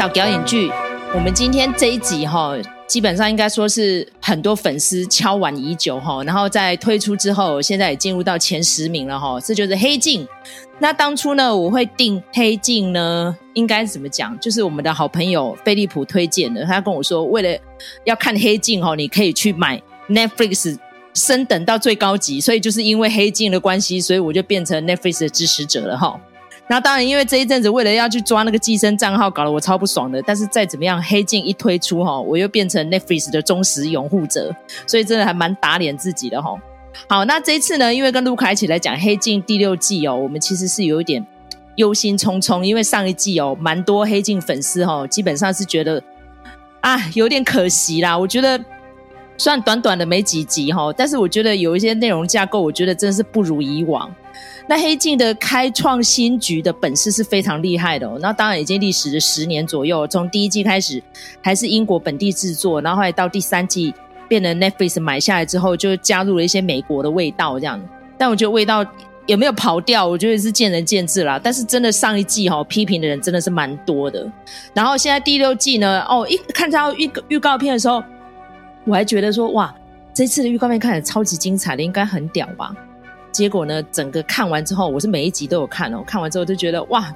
扫表演剧，我们今天这一集哈，基本上应该说是很多粉丝敲碗已久哈，然后在推出之后，现在也进入到前十名了哈，这就是《黑镜》。那当初呢，我会定《黑镜》呢，应该怎么讲？就是我们的好朋友飞利浦推荐的，他跟我说，为了要看《黑镜》哈，你可以去买 Netflix 升等到最高级，所以就是因为《黑镜》的关系，所以我就变成 Netflix 的支持者了哈。那当然，因为这一阵子为了要去抓那个寄生账号，搞得我超不爽的。但是再怎么样，黑镜一推出哈，我又变成 Netflix 的忠实拥护者，所以真的还蛮打脸自己的哈。好，那这一次呢，因为跟路卡一起来讲黑镜第六季哦，我们其实是有一点忧心忡忡，因为上一季哦，蛮多黑镜粉丝哈，基本上是觉得啊有点可惜啦。我觉得虽然短短的没几集哈，但是我觉得有一些内容架构，我觉得真的是不如以往。那黑镜的开创新局的本事是非常厉害的哦。那当然已经历时了十年左右，从第一季开始还是英国本地制作，然后后来到第三季变成 Netflix 买下来之后，就加入了一些美国的味道这样。但我觉得味道有没有跑掉，我觉得是见仁见智啦。但是真的上一季哈批评的人真的是蛮多的。然后现在第六季呢，哦，一看到预预告片的时候，我还觉得说哇，这次的预告片看起来超级精彩的，应该很屌吧。结果呢，整个看完之后，我是每一集都有看哦。看完之后就觉得哇，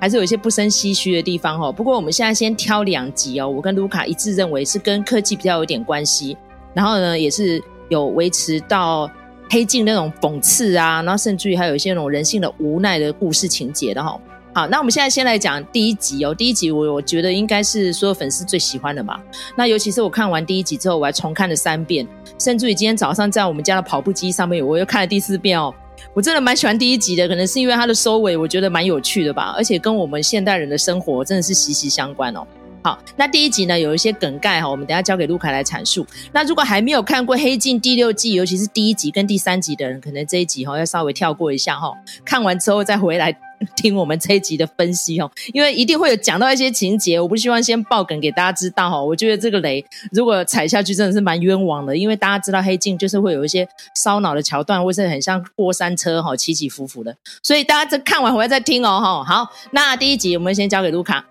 还是有一些不生唏嘘的地方哦。不过我们现在先挑两集哦，我跟卢卡一致认为是跟科技比较有点关系，然后呢，也是有维持到黑镜那种讽刺啊，然后甚至于还有一些那种人性的无奈的故事情节的哈。好，那我们现在先来讲第一集哦。第一集我我觉得应该是所有粉丝最喜欢的吧。那尤其是我看完第一集之后，我还重看了三遍，甚至于今天早上在我们家的跑步机上面，我又看了第四遍哦。我真的蛮喜欢第一集的，可能是因为它的收尾，我觉得蛮有趣的吧，而且跟我们现代人的生活真的是息息相关哦。好，那第一集呢，有一些梗概哈，我们等下交给路卡来阐述。那如果还没有看过《黑镜》第六季，尤其是第一集跟第三集的人，可能这一集哈要稍微跳过一下哈，看完之后再回来。听我们这一集的分析哦，因为一定会有讲到一些情节，我不希望先爆梗给大家知道哈。我觉得这个雷如果踩下去，真的是蛮冤枉的，因为大家知道黑镜就是会有一些烧脑的桥段，或是很像过山车哈，起起伏伏的，所以大家这看完回来再听哦哈。好，那第一集我们先交给卢卡。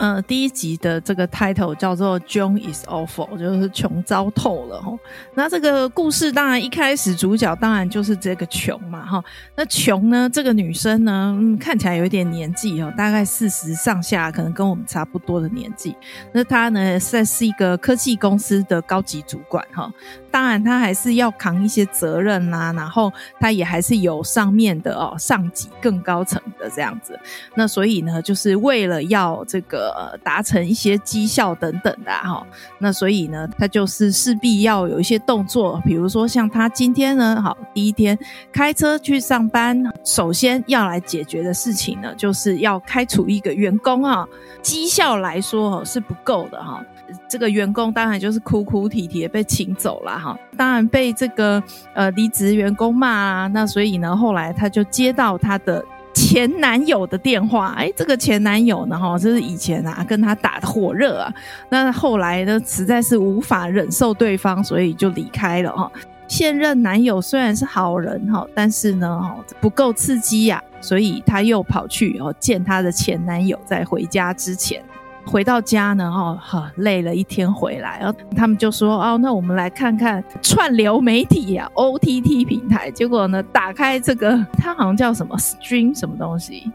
呃，第一集的这个 title 叫做 “John is awful”，就是穷糟透了齁。那这个故事当然一开始主角当然就是这个穷嘛哈。那穷呢，这个女生呢，看起来有一点年纪哦，大概四十上下，可能跟我们差不多的年纪。那她呢，算是一个科技公司的高级主管哈。当然，他还是要扛一些责任呐，然后他也还是有上面的哦，上级更高层的这样子。那所以呢，就是为了要这个。达成一些绩效等等的哈，那所以呢，他就是势必要有一些动作，比如说像他今天呢，好，第一天开车去上班，首先要来解决的事情呢，就是要开除一个员工啊，绩效来说是不够的哈，这个员工当然就是哭哭啼啼的被请走了哈，当然被这个呃离职员工骂啊，那所以呢，后来他就接到他的。前男友的电话，哎，这个前男友呢，哈，就是以前啊跟他打的火热啊，那后来呢，实在是无法忍受对方，所以就离开了哈。现任男友虽然是好人哈，但是呢，哈，不够刺激呀，所以他又跑去哦见他的前男友，在回家之前。回到家呢，哈，哈，累了一天回来，然后他们就说，哦，那我们来看看串流媒体呀，OTT 平台。结果呢，打开这个，它好像叫什么 Stream 什么东西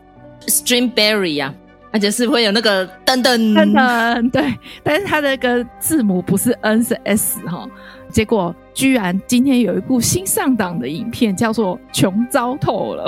，Streamberry 呀，而且是会有那个噔噔噔噔，对，但是它的个字母不是 N 是 S 哈。结果居然今天有一部新上档的影片，叫做《穷糟透了》，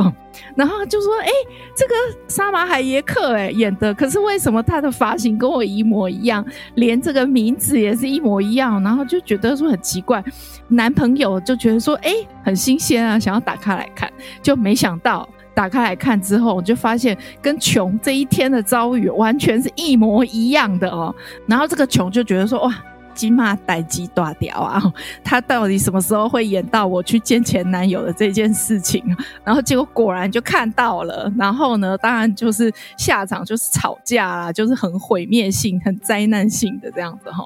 然后就说：“哎、欸，这个沙马海耶克哎演的，可是为什么他的发型跟我一模一样，连这个名字也是一模一样？”然后就觉得说很奇怪，男朋友就觉得说：“哎、很新鲜啊，想要打开来看，就没想到打开来看之后，就发现跟穷这一天的遭遇完全是一模一样的哦。然后这个穷就觉得说：“哇。”金马逮鸡大屌啊！他到底什么时候会演到我去见前男友的这件事情？然后结果果然就看到了。然后呢，当然就是下场就是吵架啦，就是很毁灭性、很灾难性的这样子哈。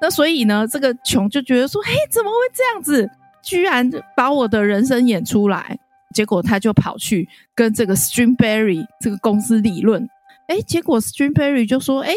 那所以呢，这个琼就觉得说：“嘿，怎么会这样子？居然把我的人生演出来！”结果他就跑去跟这个 Streamberry 这个公司理论。哎，结果 Streamberry 就说，哎，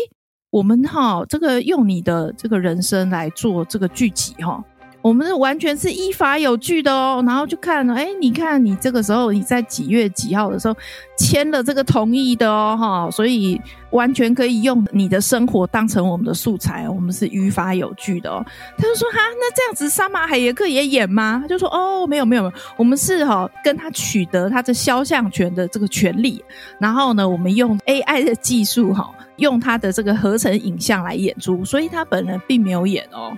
我们哈这个用你的这个人生来做这个剧集哈。我们是完全是依法有据的哦，然后就看了，哎，你看你这个时候你在几月几号的时候签了这个同意的哦，哈，所以完全可以用你的生活当成我们的素材，我们是依法有据的哦。他就说哈，那这样子沙马海耶克也演吗？他就说哦，没有没有没有，我们是哈跟他取得他的肖像权的这个权利，然后呢，我们用 AI 的技术哈，用他的这个合成影像来演出，所以他本人并没有演哦。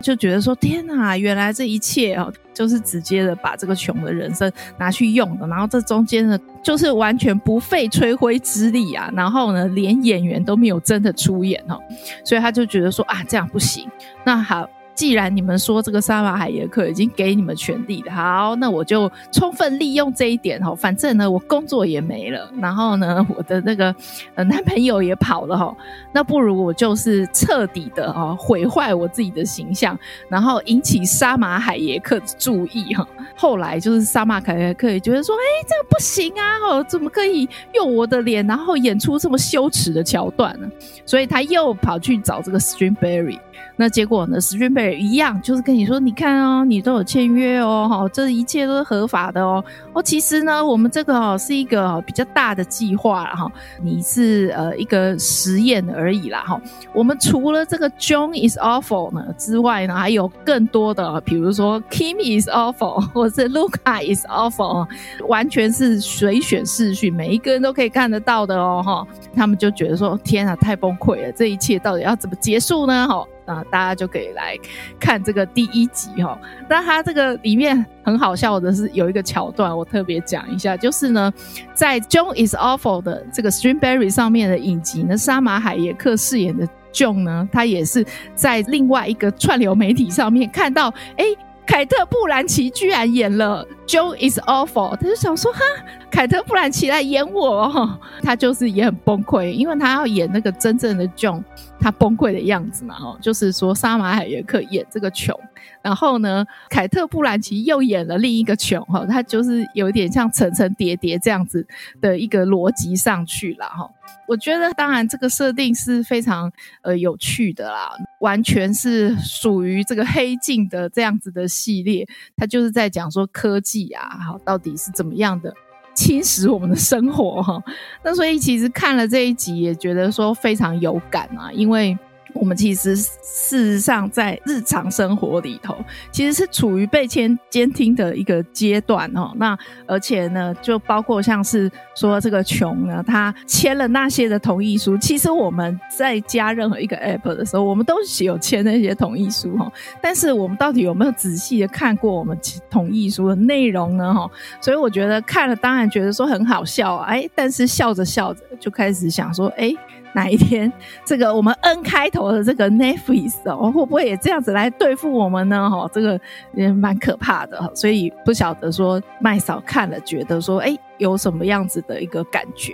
就觉得说天哪，原来这一切哦，就是直接的把这个穷的人生拿去用的，然后这中间呢，就是完全不费吹灰之力啊，然后呢，连演员都没有真的出演哦，所以他就觉得说啊，这样不行，那好。既然你们说这个沙马海耶克已经给你们权利了，好，那我就充分利用这一点哈。反正呢，我工作也没了，然后呢，我的那个呃男朋友也跑了哈，那不如我就是彻底的啊毁坏我自己的形象，然后引起沙马海耶克的注意哈。后来就是沙马海耶克也觉得说，哎，这个不行啊，哦，怎么可以用我的脸，然后演出这么羞耻的桥段呢？所以他又跑去找这个 Streamberry。那结果呢？Streamberry 一样，就是跟你说，你看哦，你都有签约哦，哈，这一切都是合法的哦。哦，其实呢，我们这个哦是一个比较大的计划哈，你是呃一个实验而已啦哈。我们除了这个 John is awful 呢之外呢，还有更多的，比如说 Kim is awful，或者是 Luca is awful，完全是随选视序，每一个人都可以看得到的哦哈。他们就觉得说，天啊，太崩溃了，这一切到底要怎么结束呢？哈。那，大家就可以来看这个第一集哈。那它这个里面很好笑的是有一个桥段，我特别讲一下，就是呢，在 John is Awful 的这个 Streamberry 上面的影集呢，沙马海耶克饰演的 John 呢，他也是在另外一个串流媒体上面看到，哎。凯特·布兰奇居然演了《Joe is Awful》，他就想说：“哈，凯特·布兰奇来演我，哦。他就是也很崩溃，因为他要演那个真正的 Joe，他崩溃的样子嘛，哈，就是说沙马海耶克演这个琼，然后呢，凯特·布兰奇又演了另一个琼，哈，他就是有点像层层叠叠这样子的一个逻辑上去了，哈。”我觉得，当然，这个设定是非常呃有趣的啦，完全是属于这个黑镜的这样子的系列。它就是在讲说科技啊，好，到底是怎么样的侵蚀我们的生活哈。那所以其实看了这一集，也觉得说非常有感啊，因为。我们其实事实上在日常生活里头，其实是处于被监监听的一个阶段哦。那而且呢，就包括像是说这个琼呢，他签了那些的同意书。其实我们在加任何一个 app 的时候，我们都有签那些同意书哈。但是我们到底有没有仔细的看过我们同意书的内容呢？哈，所以我觉得看了当然觉得说很好笑，哎，但是笑着笑着就开始想说，哎。哪一天，这个我们 N 开头的这个 Netflix 哦，会不会也这样子来对付我们呢？哈，这个也蛮可怕的，所以不晓得说麦嫂看了觉得说，哎，有什么样子的一个感觉？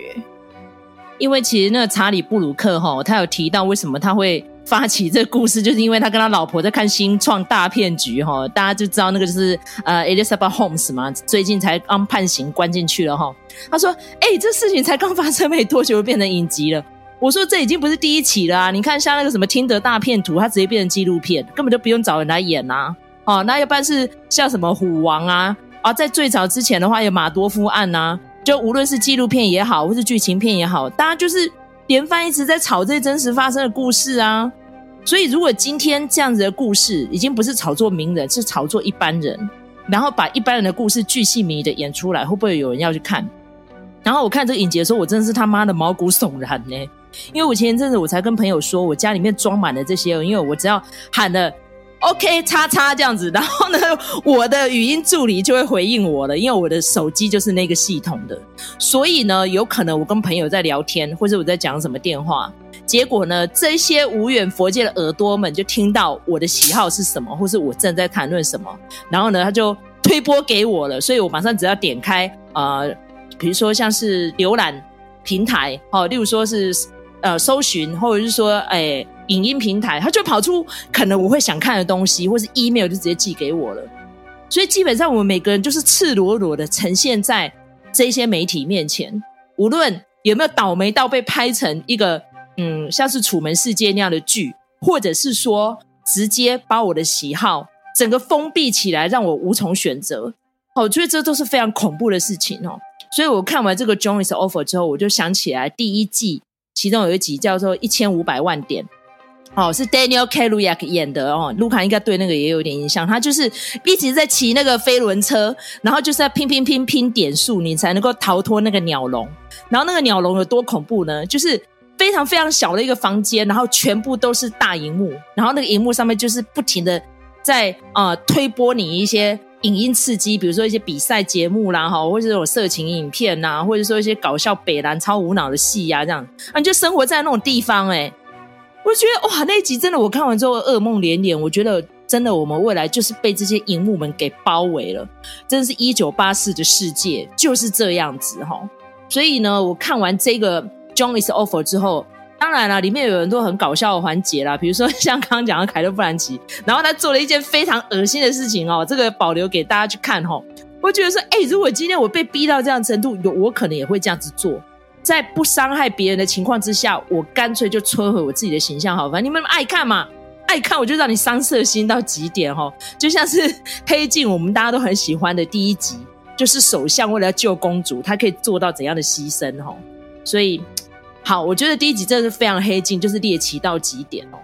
因为其实那个查理布鲁克哈，他有提到为什么他会发起这个故事，就是因为他跟他老婆在看新创大骗局哈，大家就知道那个就是呃 Elizabeth Holmes 嘛，最近才刚判刑关进去了哈。他说，哎，这事情才刚发生没多久，就变成影集了。我说这已经不是第一起了啊！你看像那个什么听得大骗徒，他直接变成纪录片，根本就不用找人来演呐、啊。哦，那要不然是像什么虎王啊啊，在最早之前的话有马多夫案、啊，就无论是纪录片也好，或是剧情片也好，大家就是连番一直在炒这些真实发生的故事啊。所以如果今天这样子的故事已经不是炒作名人，是炒作一般人，然后把一般人的故事巨细靡遗的演出来，会不会有人要去看？然后我看这个影集的时候，我真的是他妈的毛骨悚然呢、因为我前一阵子我才跟朋友说，我家里面装满了这些，因为我只要喊了 OK 叉叉这样子，然后呢，我的语音助理就会回应我了，因为我的手机就是那个系统的，所以呢，有可能我跟朋友在聊天，或者我在讲什么电话，结果呢，这些无远佛界的耳朵们就听到我的喜好是什么，或是我正在谈论什么，然后呢，他就推播给我了，所以我马上只要点开，呃，比如说像是浏览平台，哦，例如说是。呃，搜寻或者是说，哎，影音平台，它就跑出可能我会想看的东西，或是 email 就直接寄给我了。所以基本上我们每个人就是赤裸裸的呈现在这些媒体面前，无论有没有倒霉到被拍成一个嗯，像是《楚门世界》那样的剧，或者是说直接把我的喜好整个封闭起来，让我无从选择？哦，我觉得这都是非常恐怖的事情哦。所以我看完这个《Joan is Offer》之后，我就想起来第一季其中有一集叫做《一千五百万点》，哦，是 Daniel Kaluuya 演的哦。卢卡应该对那个也有点印象，他就是一直在骑那个飞轮车，然后就是在拼拼拼拼点数，你才能够逃脱那个鸟笼。然后那个鸟笼有多恐怖呢？就是非常非常小的一个房间，然后全部都是大荧幕，然后那个荧幕上面就是不停的在呃推播你一些。影音刺激，比如说一些比赛节目啦，哈，或者是这种色情影片呐，或者说一些搞笑北蓝超无脑的戏呀，这样啊，你就生活在那种地方，哎，我觉得哇，那集真的，我看完之后噩梦连连。我觉得真的，我们未来就是被这些荧幕们给包围了，真的是一九八四的世界就是这样子哈。所以呢，我看完这个《John is Offer》之后。当然了，里面有很多很搞笑的环节啦，比如说 像刚刚讲的凯特·布兰奇，然后他做了一件非常恶心的事情哦，这个保留给大家去看哦。我觉得说，哎，如果今天我被逼到这样程度，有我可能也会这样子做，在不伤害别人的情况之下，我干脆就摧毁我自己的形象，好，反正你们爱看嘛，爱看我就让你伤色心到极点哈，就像是黑镜，我们大家都很喜欢的第一集，就是首相为了救公主，他可以做到怎样的牺牲哈，所以。好，我觉得第一集真的是非常黑镜，就是猎奇到极点哦。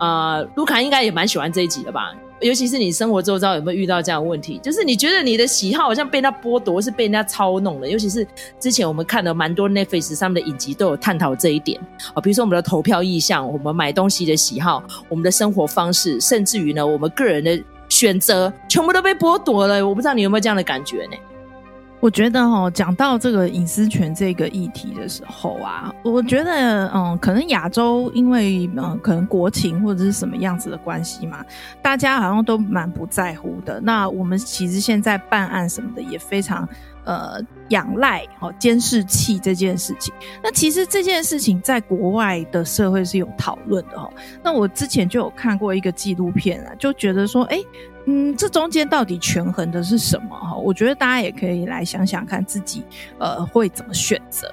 呃，卢卡应该也蛮喜欢这一集的吧？尤其是你生活周遭有没有遇到这样的问题？就是你觉得你的喜好好像被人家剥夺，是被人家操弄的。尤其是之前我们看了蛮多 Netflix 上面的影集，都有探讨这一点啊。比如说我们的投票意向，我们买东西的喜好，我们的生活方式，甚至于呢，我们个人的选择，全部都被剥夺了。我不知道你有没有这样的感觉呢？我觉得哦，讲到这个隐私权这个议题的时候啊，我觉得嗯，可能亚洲因为嗯，可能国情或者是什么样子的关系嘛，大家好像都蛮不在乎的。那我们其实现在办案什么的也非常呃仰赖哦监视器这件事情。那其实这件事情在国外的社会是有讨论的哈。那我之前就有看过一个纪录片啊，就觉得说，哎。嗯，这中间到底权衡的是什么哈？我觉得大家也可以来想想看自己，呃，会怎么选择。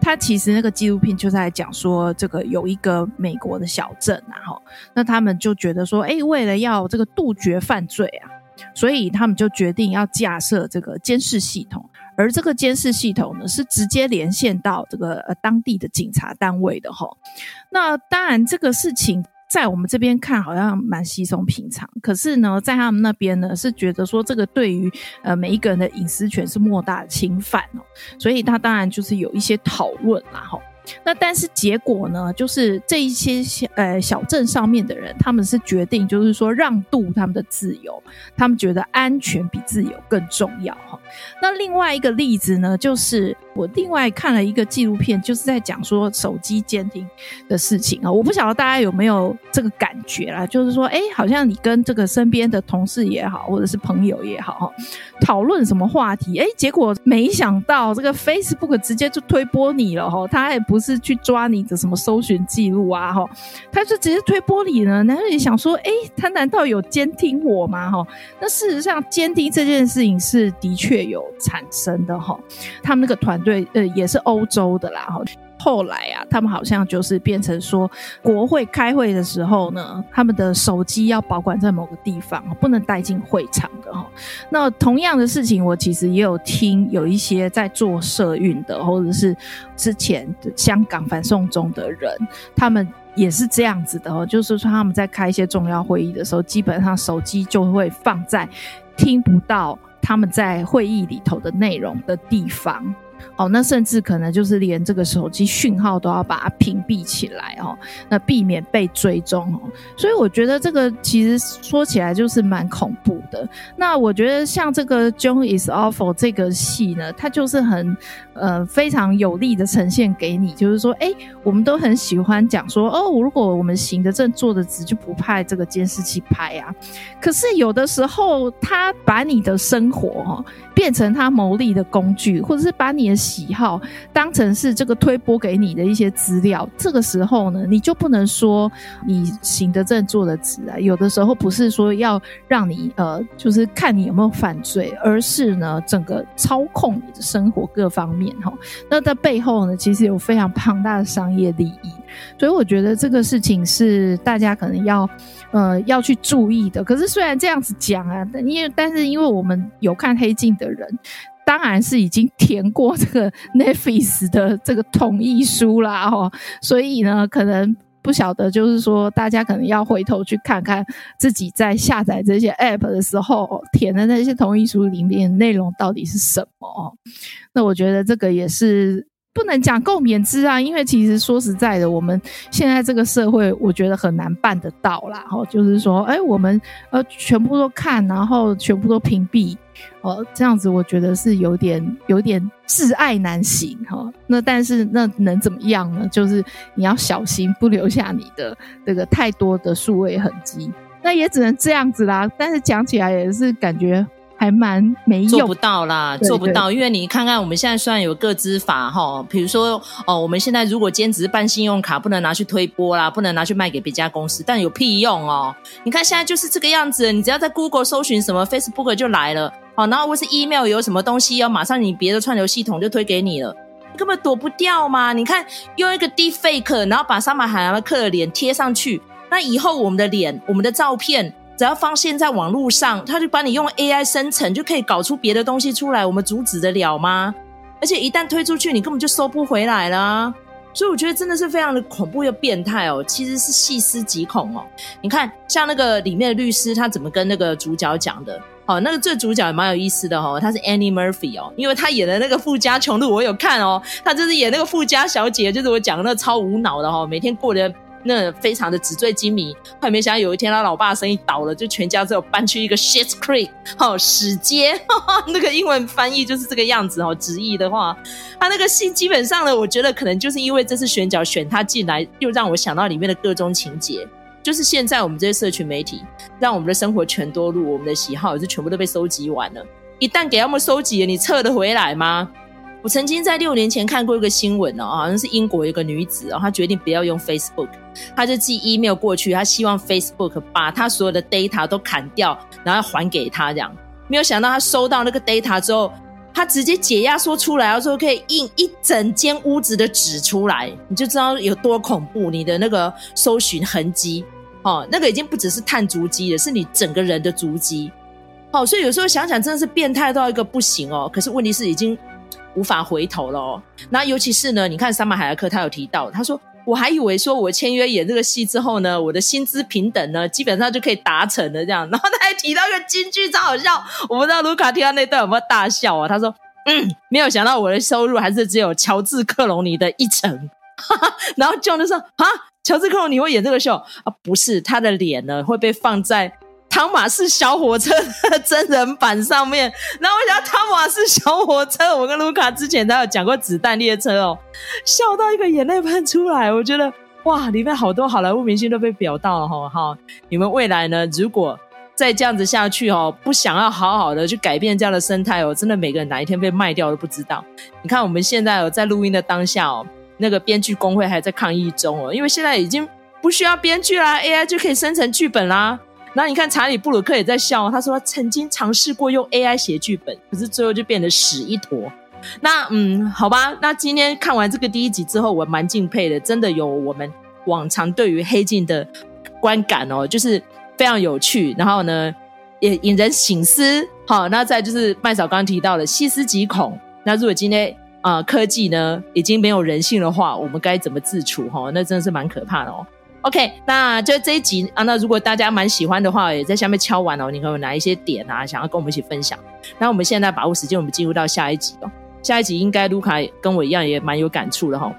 他其实那个纪录片就在讲说，这个有一个美国的小镇啊，哈，那他们就觉得说，哎，为了要这个杜绝犯罪啊，所以他们就决定要架设这个监视系统，而这个监视系统呢，是直接连线到这个呃当地的警察单位的哈。那当然这个事情。在我们这边看好像蛮稀松平常，可是呢，在他们那边呢是觉得说这个对于呃每一个人的隐私权是莫大的侵犯哦，所以他当然就是有一些讨论啦哈。那但是结果呢，就是这一些小呃小镇上面的人，他们是决定就是说让渡他们的自由，他们觉得安全比自由更重要哈。那另外一个例子呢，就是。我另外看了一个纪录片，就是在讲说手机监听的事情啊。我不晓得大家有没有这个感觉啦，就是说，哎，好像你跟这个身边的同事也好，或者是朋友也好，讨论什么话题，哎，结果没想到这个 Facebook 直接就推播你了哈，他也不是去抓你的什么搜寻记录啊哈，他就直接推播你了。然后你想说，哎，他难道有监听我吗？哈，那事实上监听这件事情是的确有产生的哈，他们那个团。对，呃，也是欧洲的啦。哈，后来啊，他们好像就是变成说，国会开会的时候呢，他们的手机要保管在某个地方，不能带进会场的哈。那同样的事情，我其实也有听有一些在做社运的，或者是之前香港反送中的人，他们也是这样子的哦，就是说他们在开一些重要会议的时候，基本上手机就会放在听不到他们在会议里头的内容的地方。哦，那甚至可能就是连这个手机讯号都要把它屏蔽起来哦，那避免被追踪哦。所以我觉得这个其实说起来就是蛮恐怖的。那我觉得像这个《John is Awful》这个戏呢，它就是很呃非常有力的呈现给你，就是说，哎，我们都很喜欢讲说，哦，如果我们行得正坐得直，就不派这个监视器拍啊。可是有的时候，他把你的生活哈变成他牟利的工具，或者是把你的喜好当成是这个推播给你的一些资料，这个时候呢，你就不能说你行得正坐得直啊。有的时候不是说要让你呃，就是看你有没有犯罪，而是呢，整个操控你的生活各方面。面哈。那在背后呢，其实有非常庞大的商业利益，所以我觉得这个事情是大家可能要呃要去注意的。可是虽然这样子讲啊，但因为但是因为我们有看黑镜的人，当然是已经填过这个 n e f i s 的这个同意书啦哈，所以呢，可能。不晓得，就是说，大家可能要回头去看看自己在下载这些 App 的时候填的那些同意书里面内容到底是什么。那我觉得这个也是。不能讲共勉之啊，因为其实说实在的，我们现在这个社会，我觉得很难办得到啦。哈，就是说，哎，我们呃全部都看，然后全部都屏蔽，哦，这样子我觉得是有点有点窒碍难行哈。那但是那能怎么样呢？就是你要小心，不留下你的这个太多的数位痕迹。那也只能这样子啦。但是讲起来也是感觉。还蛮没用，做不到啦，做不到。因为你看看，我们现在虽然有个资法哈，比如说哦，我们现在如果今天只是办信用卡，不能拿去推波啦，不能拿去卖给别家公司，但有屁用哦！你看现在就是这个样子，你只要在 Google 搜寻什么 Facebook 就来了，哦，然后或是 email 有什么东西，要马上你别的串流系统就推给你了，你根本躲不掉嘛！你看用一个 Deepfake，然后把沙马海兰克的脸贴上去，那以后我们的脸、我们的照片。只要放现在网络上，他就把你用 AI 生成，就可以搞出别的东西出来，我们阻止得了吗？而且一旦推出去，你根本就收不回来了。所以我觉得真的是非常的恐怖又变态哦，其实是细思极恐哦。你看，像那个里面的律师，他怎么跟那个主角讲的？哦，那个这主角也蛮有意思的哦，他是 Annie Murphy 哦，因为他演的那个富家穷路，我有看哦，他就是演那个富家小姐，就是我讲的那超无脑的哦，每天过得。那非常的纸醉金迷，后来没想到有一天他老爸生意倒了，就全家只有搬去一个 Shit Creek，好屎街，那个英文翻译就是这个样子哦。直译的话，他那个戏基本上呢，我觉得可能就是因为这次选角选他进来，又让我想到里面的各种情节，就是现在我们这些社群媒体，让我们的生活全多路，我们的喜好也是全部都被收集完了。一旦给他们收集了，你撤得回来吗？我曾经在六年前看过一个新闻哦，好像是英国一个女子哦，她决定不要用 Facebook，她就寄 email 过去，她希望 Facebook 把她所有的 data 都砍掉，然后还给她这样。没有想到她收到那个 data 之后，她直接解压缩出来，然后说可以印一整间屋子的纸出来，你就知道有多恐怖。你的那个搜寻痕迹哦，那个已经不只是碳足迹了，是你整个人的足迹。哦，所以有时候想想真的是变态到一个不行哦。可是问题是已经。无法回头了哦。那尤其是呢，你看萨马海莱克他有提到，他说我还以为说我签约演这个戏之后呢，我的薪资平等呢基本上就可以达成了这样。然后他还提到一个金句超好笑，我不知道卢卡听到那段有没有大笑啊？他说：“嗯，没有想到我的收入还是只有乔治克隆尼的一成。”然后 John 就说：“啊，乔治克隆尼会演这个秀啊？不是，他的脸呢会被放在。”汤马士小火车的真人版上面，然后我想汤马士小火车，我跟卢卡之前都有讲过子弹列车哦，笑到一个眼泪喷出来。我觉得哇，里面好多好莱坞明星都被表到了哈哈。你们未来呢？如果再这样子下去哦，不想要好好的去改变这样的生态哦，真的每个人哪一天被卖掉都不知道。你看我们现在有在录音的当下哦，那个编剧工会还在抗议中哦，因为现在已经不需要编剧啦，AI 就可以生成剧本啦。那你看查理布鲁克也在笑，他说他曾经尝试过用 AI 写剧本，可是最后就变得屎一坨。那嗯，好吧，那今天看完这个第一集之后，我蛮敬佩的，真的有我们往常对于黑镜的观感哦，就是非常有趣，然后呢也引人省思。好，那再就是麦嫂刚刚提到的细思极恐。那如果今天啊、科技呢已经没有人性的话，我们该怎么自处？哈，那真的是蛮可怕的哦。OK，那就这一集啊，那如果大家蛮喜欢的话，也在下面敲完哦。你可有哪一些点啊，想要跟我们一起分享？那我们现在把握时间，我们进入到下一集哦。下一集应该卢卡跟我一样也蛮有感触的哈、哦。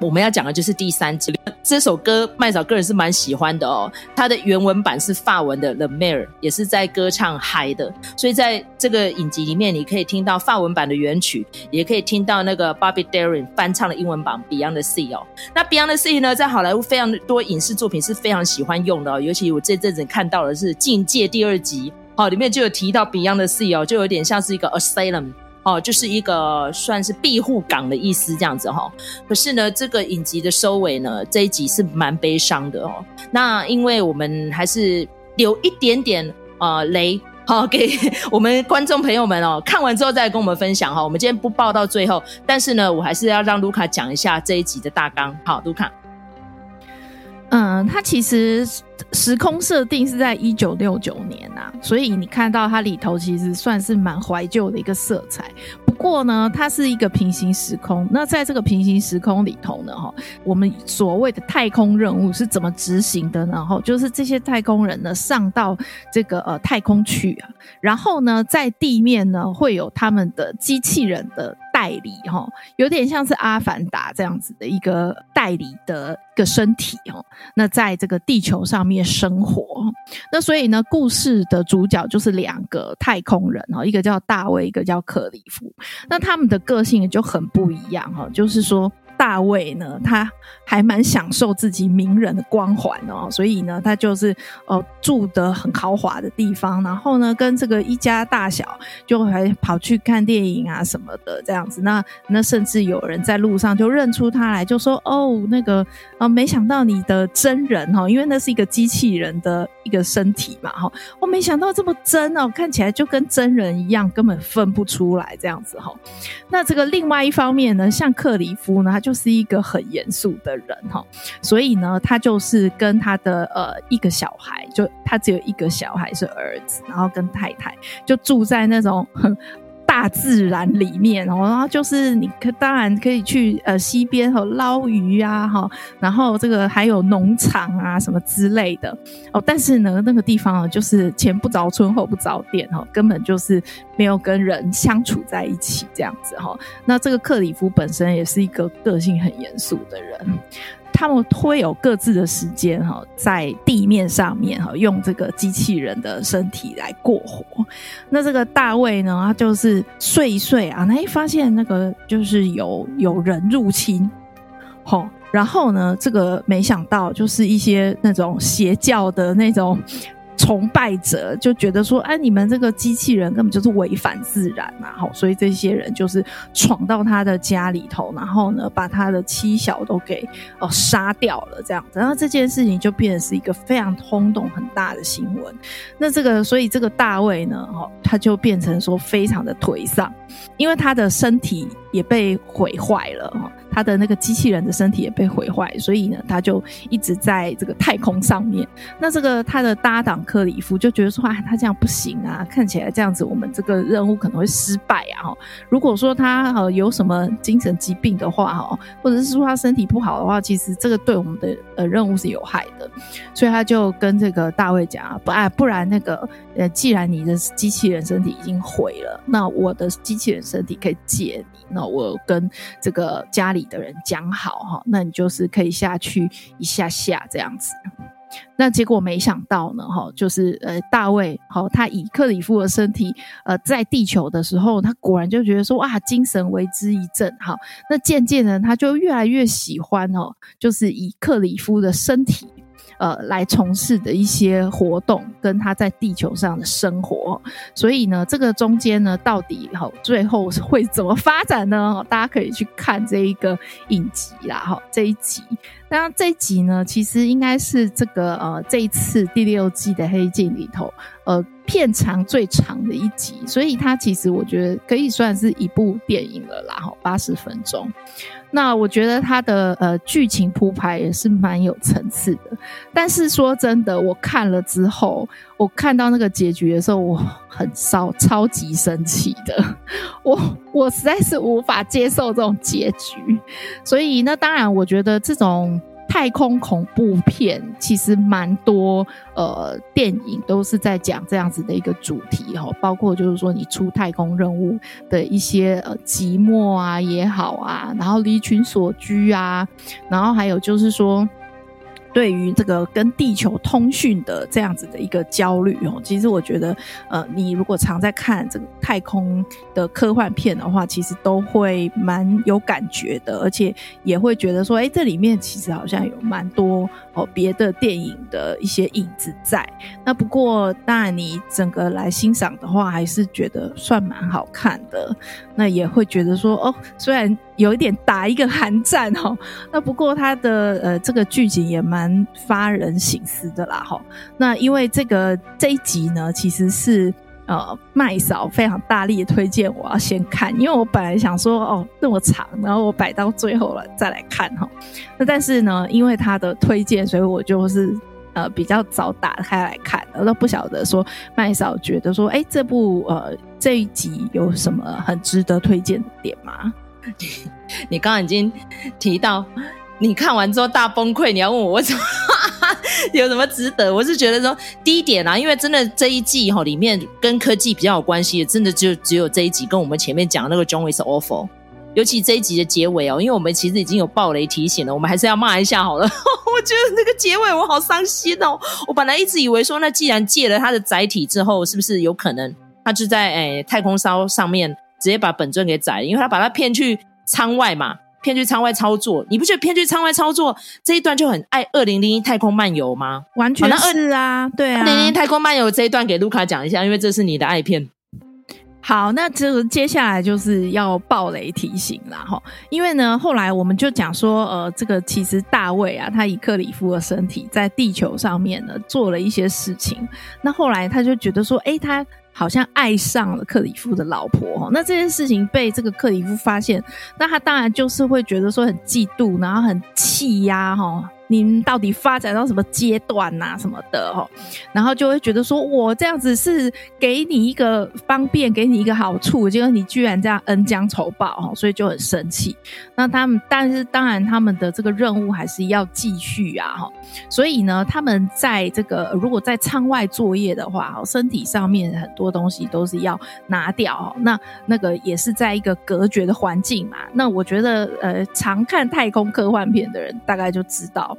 我们要讲的就是第三集，这首歌麦嫂个人是蛮喜欢的哦。它的原文版是法文的 The Mayor，也是在歌唱嗨的，所以在这个影集里面，你可以听到法文版的原曲，也可以听到那个 Bobby Darin 翻唱的英文版 Beyond the Sea 哦。那 Beyond the Sea 呢，在好莱坞非常多影视作品是非常喜欢用的哦，尤其我这阵子看到的是《境界》第二集，哦，里面就有提到 Beyond the Sea 哦，就有点像是一个 Asylum。哦，就是一个算是庇护港的意思这样子哈、哦。可是呢，这个影集的收尾呢，这一集是蛮悲伤的哦。那因为我们还是留一点点呃雷好，给我们观众朋友们哦，看完之后再跟我们分享哈。我们今天不报到最后，但是呢，我还是要让卢卡讲一下这一集的大纲。好，卢卡。嗯，它其实时空设定是在一九六九年啊，所以你看到它里头其实算是蛮怀旧的一个色彩。不过呢，它是一个平行时空。那在这个平行时空里头呢，哈，我们所谓的太空任务是怎么执行的呢？哈，就是这些太空人呢上到这个呃太空去啊，然后呢在地面呢会有他们的机器人的。代理哈，有点像是阿凡达这样子的一个代理的一个身体哈。那在这个地球上面生活，那所以呢，故事的主角就是两个太空人哦，一个叫大卫，一个叫克里夫。那他们的个性就很不一样哈，就是说。大卫呢，他还蛮享受自己名人的光环哦，所以呢，他就是呃住得很豪华的地方，然后呢，跟这个一家大小就还跑去看电影啊什么的这样子。那那甚至有人在路上就认出他来，就说：“哦，那个啊、呃，没想到你的真人哈，因为那是一个机器人的一个身体嘛哈，我没想到这么真哦，看起来就跟真人一样，根本分不出来这样子哈。那这个另外一方面呢，像克里夫呢，他就。就是一个很严肃的人哈，所以呢，他就是跟他的呃一个小孩，就他只有一个小孩是儿子，然后跟太太就住在那种。大自然里面哦，然后就是你可当然可以去呃溪边和捞鱼啊哈，然后这个还有农场啊什么之类的哦，但是呢那个地方啊就是前不着村后不着店哦，根本就是没有跟人相处在一起这样子哈。那这个克里夫本身也是一个个性很严肃的人。他们会有各自的时间哈，在地面上面哈，用这个机器人的身体来过活。那这个大卫呢，他就是睡一睡啊，他一发现那个就是有有人入侵，吼，然后呢，这个没想到就是一些那种邪教的那种。崇拜者就觉得说，哎，你们这个机器人根本就是违反自然嘛，好，所以这些人就是闯到他的家里头，然后呢，把他的妻小都给哦杀掉了，这样子，然后这件事情就变成是一个非常轰动很大的新闻。那这个，所以这个大卫呢，哈，他就变成说非常的颓丧，因为他的身体也被毁坏了，哈。他的那个机器人的身体也被毁坏，所以呢，他就一直在这个太空上面。那这个他的搭档克里夫就觉得说：“啊，他这样不行啊，看起来这样子我们这个任务可能会失败啊。如果说他呃有什么精神疾病的话哈，或者是说他身体不好的话，其实这个对我们的呃任务是有害的。所以他就跟这个大卫讲啊，不啊，不然那个呃，既然你的机器人身体已经毁了，那我的机器人身体可以借你，那我跟这个家里。的人讲好哈，那你就是可以下去一下下这样子。那结果没想到呢，哈，就是呃，大卫好，他以克里夫的身体呃在地球的时候，他果然就觉得说哇，精神为之一振哈。那渐渐的，他就越来越喜欢哦，就是以克里夫的身体。呃，来从事的一些活动，跟他在地球上的生活，所以呢，这个中间呢，到底哈，最后会怎么发展呢？大家可以去看这一个影集啦，哈，这一集。那这一集呢，其实应该是这个呃，这一次第六季的黑镜里头，呃，片长最长的一集，所以它其实我觉得可以算是一部电影了啦，哈，八十分钟。那我觉得它的呃剧情铺排也是蛮有层次的，但是说真的，我看了之后，我看到那个结局的时候，我很烧，超级生气的，我我实在是无法接受这种结局，所以那当然，我觉得这种。太空恐怖片其实蛮多，呃，电影都是在讲这样子的一个主题哈，包括就是说你出太空任务的一些呃寂寞啊也好啊，然后离群所居啊，然后还有就是说。对于这个跟地球通讯的这样子的一个焦虑哦，其实我觉得，呃，你如果常在看这个太空的科幻片的话，其实都会蛮有感觉的，而且也会觉得说，哎，这里面其实好像有蛮多哦别的电影的一些影子在。那不过，当然你整个来欣赏的话，还是觉得算蛮好看的。那也会觉得说，哦，虽然有一点打一个寒战哦，那不过它的呃这个剧情也蛮蛮发人省思的啦哈。那因为这个这一集呢，其实是。呃麦嫂非常大力的推荐我要先看，因为我本来想说哦那么长，然后我摆到最后了再来看哈。那但是呢，因为他的推荐，所以我就是呃比较早打开来看，我都不晓得说麦嫂觉得说，哎，这部呃这一集有什么很值得推荐的点吗？你刚刚已经提到。你看完之后大崩溃，你要问我为什么 有什么值得？我是觉得说第一点啊，因为真的这一季哈里面跟科技比较有关系的，真的就只有这一集跟我们前面讲的那个 June is awful，尤其这一集的结尾哦，因为我们其实已经有暴雷提醒了，我们还是要骂一下好了。我觉得那个结尾我好伤心哦，我本来一直以为说，那既然借了他的载体之后，是不是有可能他就在诶、哎、太空舱上面直接把本尊给宰，因为他把他骗去舱外嘛。骗去舱外操作，你不觉得骗去舱外操作这一段就很爱《二零零一太空漫游》吗？完全是啊，对啊，《二零零一太空漫游》这一段给卢卡讲一下，因为这是你的爱片。好，那这个接下来就是要暴雷提醒了哈，因为呢，后来我们就讲说，呃，这个其实大卫啊，他以克里夫的身体在地球上面呢做了一些事情，那后来他就觉得说，哎，他。好像爱上了克里夫的老婆，那这件事情被这个克里夫发现，那他当然就是会觉得说很嫉妒，然后很气呀，哈。您到底发展到什么阶段呐？什么的哦，然后就会觉得说，我这样子是给你一个方便，给你一个好处，结果你居然这样恩将仇报哦，所以就很生气。那他们，但是当然他们的这个任务还是要继续啊齁。所以呢，他们在这个如果在舱外作业的话，身体上面很多东西都是要拿掉。那那个也是在一个隔绝的环境嘛。那我觉得，呃，常看太空科幻片的人大概就知道。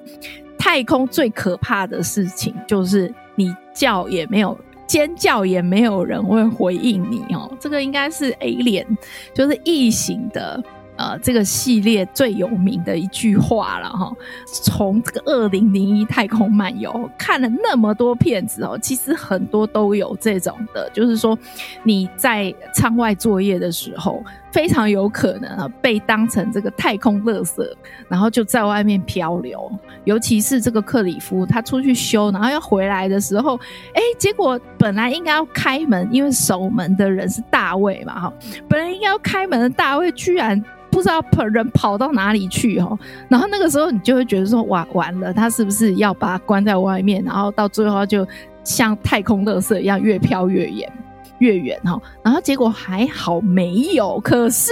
太空最可怕的事情就是你叫也没有，尖叫也没有人会回应你哦。这个应该是 A 脸就是异形的。呃，这个系列最有名的一句话了哈，从这个二零零一太空漫游看了那么多片子哦，其实很多都有这种的，就是说你在舱外作业的时候，非常有可能啊被当成这个太空垃圾，然后就在外面漂流。尤其是这个克里夫，他出去修，然后要回来的时候，哎，结果本来应该要开门，因为守门的人是大卫嘛哈，本来应该要开门的大卫居然。不知道人跑到哪里去哦，然后那个时候你就会觉得说，哇，完了，他是不是要把他关在外面？然后到最后就像太空垃圾一样越飘越远，越远哈。然后结果还好没有，可是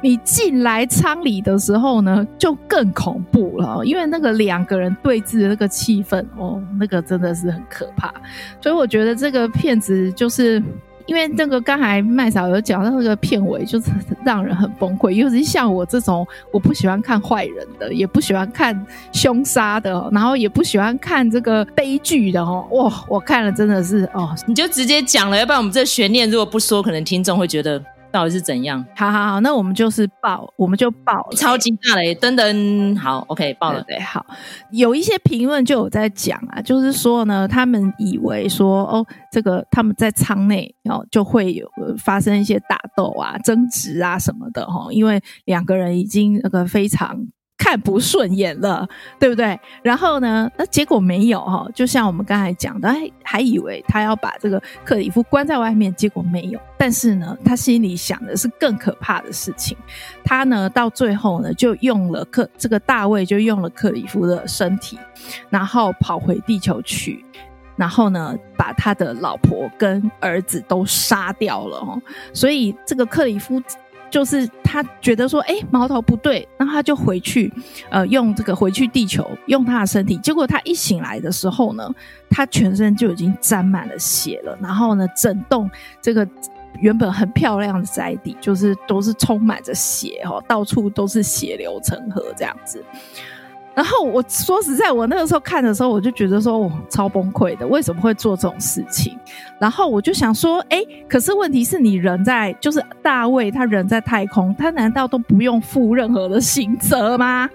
你进来舱里的时候呢，就更恐怖了，因为那个两个人对峙的那个气氛哦，那个真的是很可怕。所以我觉得这个骗子就是。因为那个刚才麦嫂有讲到那个片尾，就是让人很崩溃。尤其是像我这种我不喜欢看坏人的，也不喜欢看凶杀的，然后也不喜欢看这个悲剧的哦。哇，我看了真的是哦，你就直接讲了，要不然我们这悬念如果不说，可能听众会觉得。到底是怎样？好好好，那我们就是爆，我们就爆超级大雷，噔噔，好，OK，爆了。对，对，好，有一些评论就有在讲啊，就是说呢，他们以为说哦，这个他们在舱内哦就会有发生一些打斗啊、争执啊什么的哈，因为两个人已经那个非常。看不顺眼了，对不对？然后呢，那结果没有哈，就像我们刚才讲的，还还以为他要把这个克里夫关在外面，结果没有。但是呢，他心里想的是更可怕的事情。他呢，到最后呢，就用了克这个大卫，就用了克里夫的身体，然后跑回地球去，然后呢，把他的老婆跟儿子都杀掉了哦。所以这个克里夫。就是他觉得说，哎，矛头不对，那他就回去，呃，用这个回去地球，用他的身体。结果他一醒来的时候呢，他全身就已经沾满了血了。然后呢，整栋这个原本很漂亮的宅邸，就是都是充满着血哦，到处都是血流成河这样子。然后我说实在，我那个时候看的时候，我就觉得说，我超崩溃的，为什么会做这种事情？然后我就想说，哎，可是问题是你人在，就是大卫他人在太空，他难道都不用负任何的刑责吗？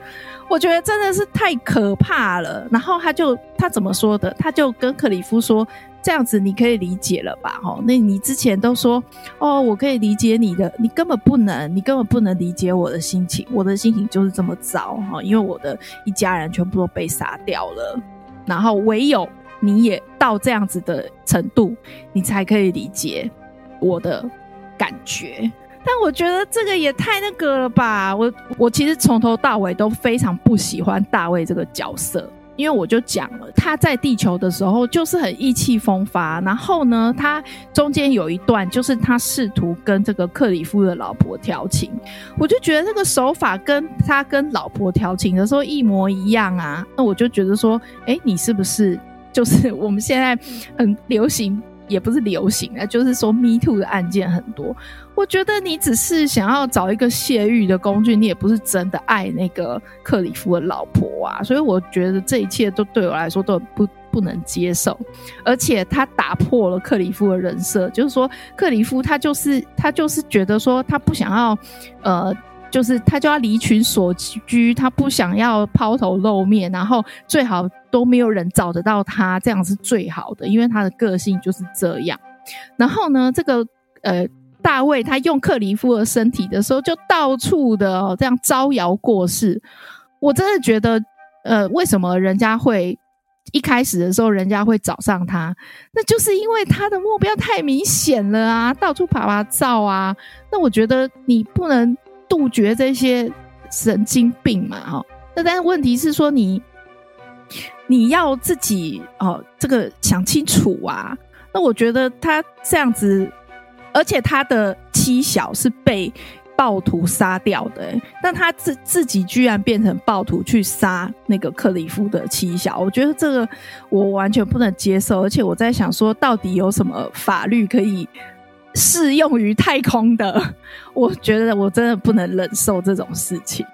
我觉得真的是太可怕了。然后他就他怎么说的？他就跟克里夫说。这样子你可以理解了吧？哈，那你之前都说哦，我可以理解你的，你根本不能，你根本不能理解我的心情，我的心情就是这么糟哈，因为我的一家人全部都被杀掉了，然后唯有你也到这样子的程度，你才可以理解我的感觉。但我觉得这个也太那个了吧！我我其实从头到尾都非常不喜欢大卫这个角色。因为我就讲了，他在地球的时候就是很意气风发，然后呢，他中间有一段就是他试图跟这个克里夫的老婆调情，我就觉得那个手法跟他跟老婆调情的时候一模一样啊，那我就觉得说，哎，你是不是就是我们现在很流行？也不是流行啊，就是说 Me Too 的案件很多。我觉得你只是想要找一个泄欲的工具，你也不是真的爱那个克里夫的老婆啊。所以我觉得这一切都对我来说都不不能接受。而且他打破了克里夫的人设，就是说克里夫他就是他就是觉得说他不想要呃。就是他就要离群索居，他不想要抛头露面，然后最好都没有人找得到他，这样是最好的，因为他的个性就是这样。然后呢，这个呃大卫他用克里夫的身体的时候，就到处的哦这样招摇过市。我真的觉得，呃，为什么人家会一开始的时候人家会找上他？那就是因为他的目标太明显了啊，到处趴趴走啊。那我觉得你不能。杜绝这些神经病嘛，哈。那但是问题是说你，你要自己哦，这个想清楚啊。那我觉得他这样子，而且他的妻小是被暴徒杀掉的，欸，但他自自己居然变成暴徒去杀那个克里夫的妻小，我觉得这个我完全不能接受。而且我在想说，到底有什么法律可以？适用于太空的，我觉得我真的不能忍受这种事情。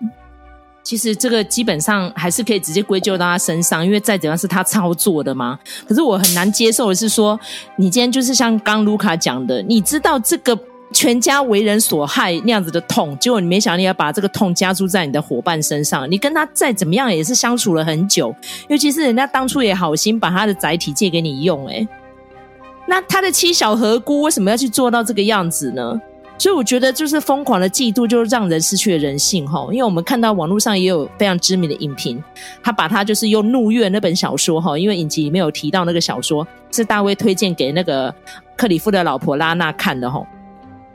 其实这个基本上还是可以直接归咎到他身上，因为再怎样是他操作的嘛。可是我很难接受的是说，你今天就是像刚卢卡讲的，你知道这个全家为人所害那样子的痛，结果你没想到你要把这个痛加注在你的伙伴身上。你跟他再怎么样也是相处了很久，尤其是人家当初也好心把他的载体借给你用，诶那他的妻小何姑？为什么要去做到这个样子呢？所以我觉得就是疯狂的嫉妒，就是让人失去了人性哈。因为我们看到网络上也有非常知名的影评，他把他就是用《怒月》那本小说哈，因为影集里面有提到那个小说是大卫推荐给那个克里夫的老婆拉娜看的哈。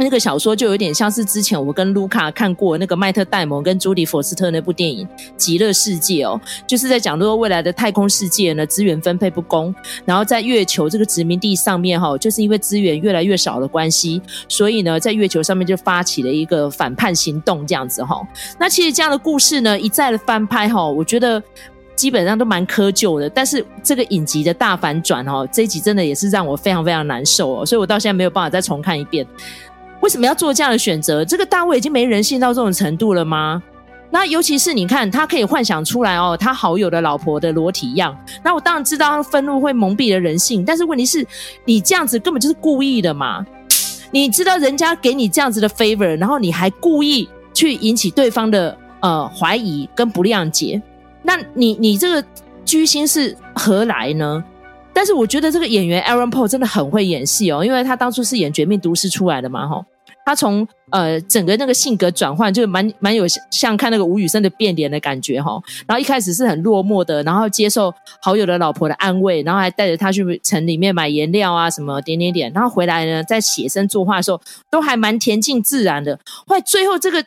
那个小说就有点像是之前我跟卢卡看过那个迈特戴蒙跟朱迪佛斯特那部电影《极乐世界》哦，就是在讲说未来的太空世界呢，资源分配不公，然后在月球这个殖民地上面哈，就是因为资源越来越少的关系，所以呢，在月球上面就发起了一个反叛行动这样子哈。那其实这样的故事呢，一再的翻拍哈，我觉得基本上都蛮窠臼的。但是这个影集的大反转哦，这一集真的也是让我非常非常难受哦，所以我到现在没有办法再重看一遍。为什么要做这样的选择？这个大卫已经没人性到这种程度了吗？那尤其是你看，他可以幻想出来哦，他好友的老婆的裸体样。那我当然知道他愤怒会蒙蔽了人性，但是问题是，你这样子根本就是故意的嘛？你知道人家给你这样子的 favor，然后你还故意去引起对方的呃怀疑跟不谅解，那你你这个居心是何来呢？但是我觉得这个演员 Aaron Paul 真的很会演戏哦，因为他当初是演《绝命毒师》出来的嘛，哈，他从呃整个那个性格转换就蛮蛮有像看那个吴宇森的变脸的感觉哈。然后一开始是很落寞的，然后接受好友的老婆的安慰，然后还带着他去城里面买颜料啊什么点点点，然后回来呢在写生作画的时候都还蛮恬静自然的。后来最后这个。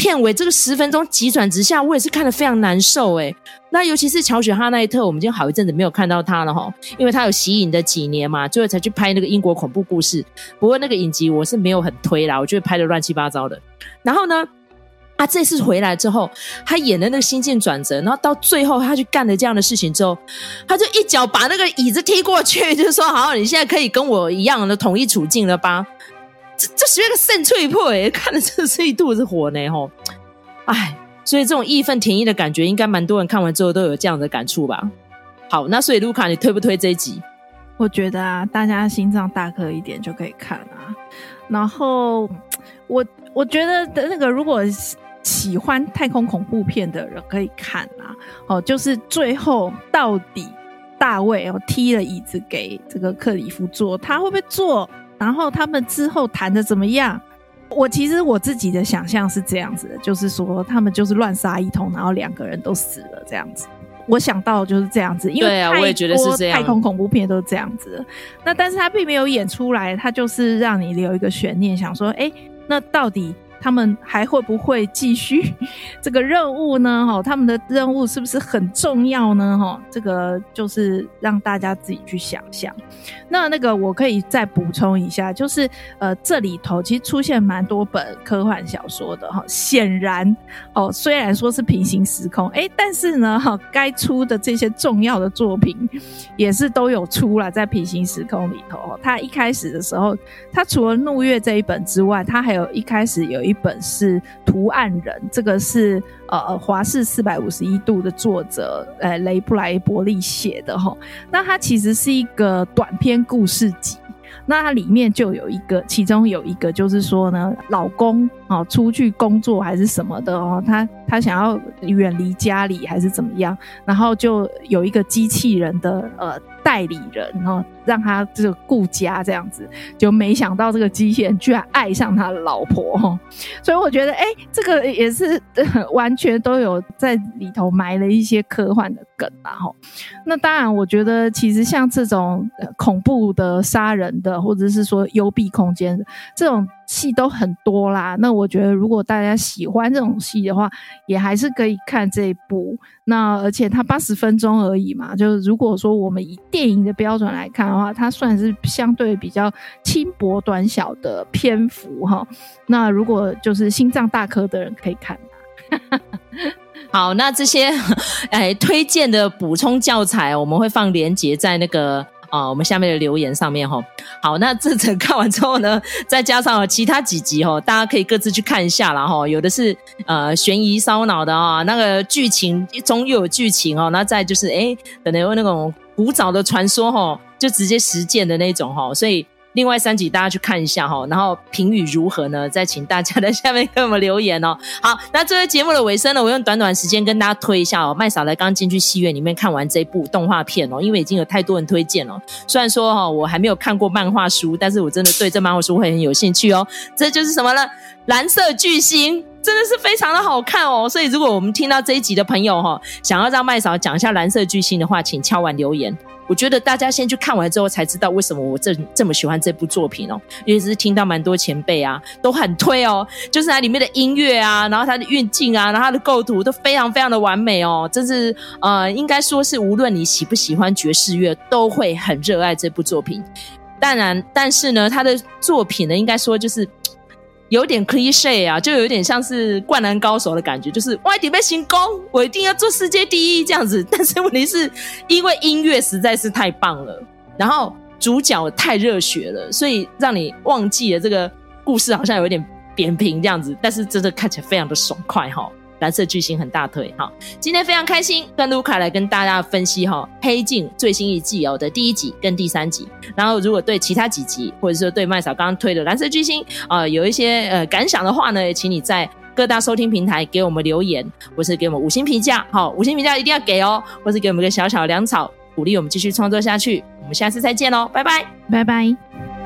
片尾这个十分钟急转直下，我也是看得非常难受诶。那尤其是乔雪哈奈特，我们已经好一阵子没有看到他了哈，因为他有息影的几年嘛，最后才去拍那个英国恐怖故事。不过那个影集我是没有很推啦，我觉得拍得乱七八糟的。然后呢，他这次回来之后，他演的那个心境转折，然后到最后他去干了这样的事情之后，他就一脚把那个椅子踢过去，就是说：“好，你现在可以跟我一样的统一处境了吧？”这这是一个肾脆破诶，看的真是一肚子火呢吼！哎，所以这种义愤填膺的感觉，应该蛮多人看完之后都有这样的感触吧？好，那所以卢卡，你推不推这一集？我觉得啊，大家心脏大颗一点就可以看啊。然后我我觉得的那个，如果喜欢太空恐怖片的人可以看啊。哦，就是最后到底大卫哦踢了椅子给这个克里夫坐，他会不会坐？然后他们之后谈的怎么样？我其实我自己的想象是这样子的，就是说他们就是乱杀一通，然后两个人都死了这样子。我想到的就是这样子，因为啊，我也觉得是。太空恐怖片都是这样子。那但是他并没有演出来，他就是让你留一个悬念，想说，哎，那到底？他们还会不会继续 这个任务呢？哈，他们的任务是不是很重要呢？哈，这个就是让大家自己去想象。那那个我可以再补充一下，就是呃，这里头其实出现蛮多本科幻小说的哈。显然哦，虽然说是平行时空，诶，但是呢，哈，该出的这些重要的作品也是都有出了在平行时空里头。他一开始的时候，他除了怒月这一本之外，他还有一开始有一。一本是图案人，这个是呃华氏四百五十一度的作者，呃雷布莱伯利写的哈。那它其实是一个短篇故事集，那它里面就有一个，其中有一个就是说呢，老公哦出去工作还是什么的哦，他他想要远离家里还是怎么样，然后就有一个机器人的呃。代理人哦，让他这个顾家这样子，就没想到这个机器人居然爱上他的老婆哦，所以我觉得哎，这个也是 完全都有在里头埋了一些科幻的梗啊哈。那当然，我觉得其实像这种恐怖的、杀人的，或者是说幽闭空间这种。戏都很多啦，那我觉得如果大家喜欢这种戏的话，也还是可以看这一部。那而且它八十分钟而已嘛，就是如果说我们以电影的标准来看的话，它算是相对比较轻薄短小的篇幅哈。那如果就是心脏大颗的人可以看。好，那这些 哎推荐的补充教材，我们会放连结在那个。啊、我们下面的留言上面哈，好，那这整看完之后呢，再加上其他几集哈，大家可以各自去看一下啦哈。有的是呃悬疑烧脑的啊，那个剧情中又有剧情哦，那再就是哎，可能有那种古早的传说哈，就直接实践的那种哈，所以。另外三集大家去看一下哈，然后评语如何呢？再请大家在下面给我们留言哦。好，那作为节目的尾声呢，我用短短时间跟大家推一下哦。麦嫂来刚进去戏院里面看完这部动画片哦，因为已经有太多人推荐了。虽然说哈，我还没有看过漫画书，但是我真的对这漫画书会很有兴趣哦。这就是什么呢？蓝色巨星真的是非常的好看哦。所以如果我们听到这一集的朋友哈，想要让麦嫂讲一下蓝色巨星的话，请敲完留言。我觉得大家先去看完之后才知道为什么我这这么喜欢这部作品哦，因为是听到蛮多前辈啊都很推哦，就是它里面的音乐啊，然后它的运镜啊，然后它的构图都非常非常的完美哦，真是呃应该说是无论你喜不喜欢爵士乐，都会很热爱这部作品。当然，但是呢，他的作品呢，应该说就是。有点 cliche 啊，就有点像是灌篮高手的感觉，就是我一定要成功，我一定要做世界第一这样子。但是问题是，因为音乐实在是太棒了，然后主角太热血了，所以让你忘记了这个故事好像有点扁平这样子。但是真的看起来非常的爽快哈。蓝色巨星很大腿哈，今天非常开心跟卢卡来跟大家分析哈《黑镜》最新一季哦的第一集跟第三集，然后如果对其他几集或者说对麦嫂刚刚推的蓝色巨星啊、有一些呃感想的话呢，也请你在各大收听平台给我们留言，或是给我们五星评价，好，五星评价一定要给哦，或是给我们个小小的粮草，鼓励我们继续创作下去。我们下次再见喽，拜拜，拜拜。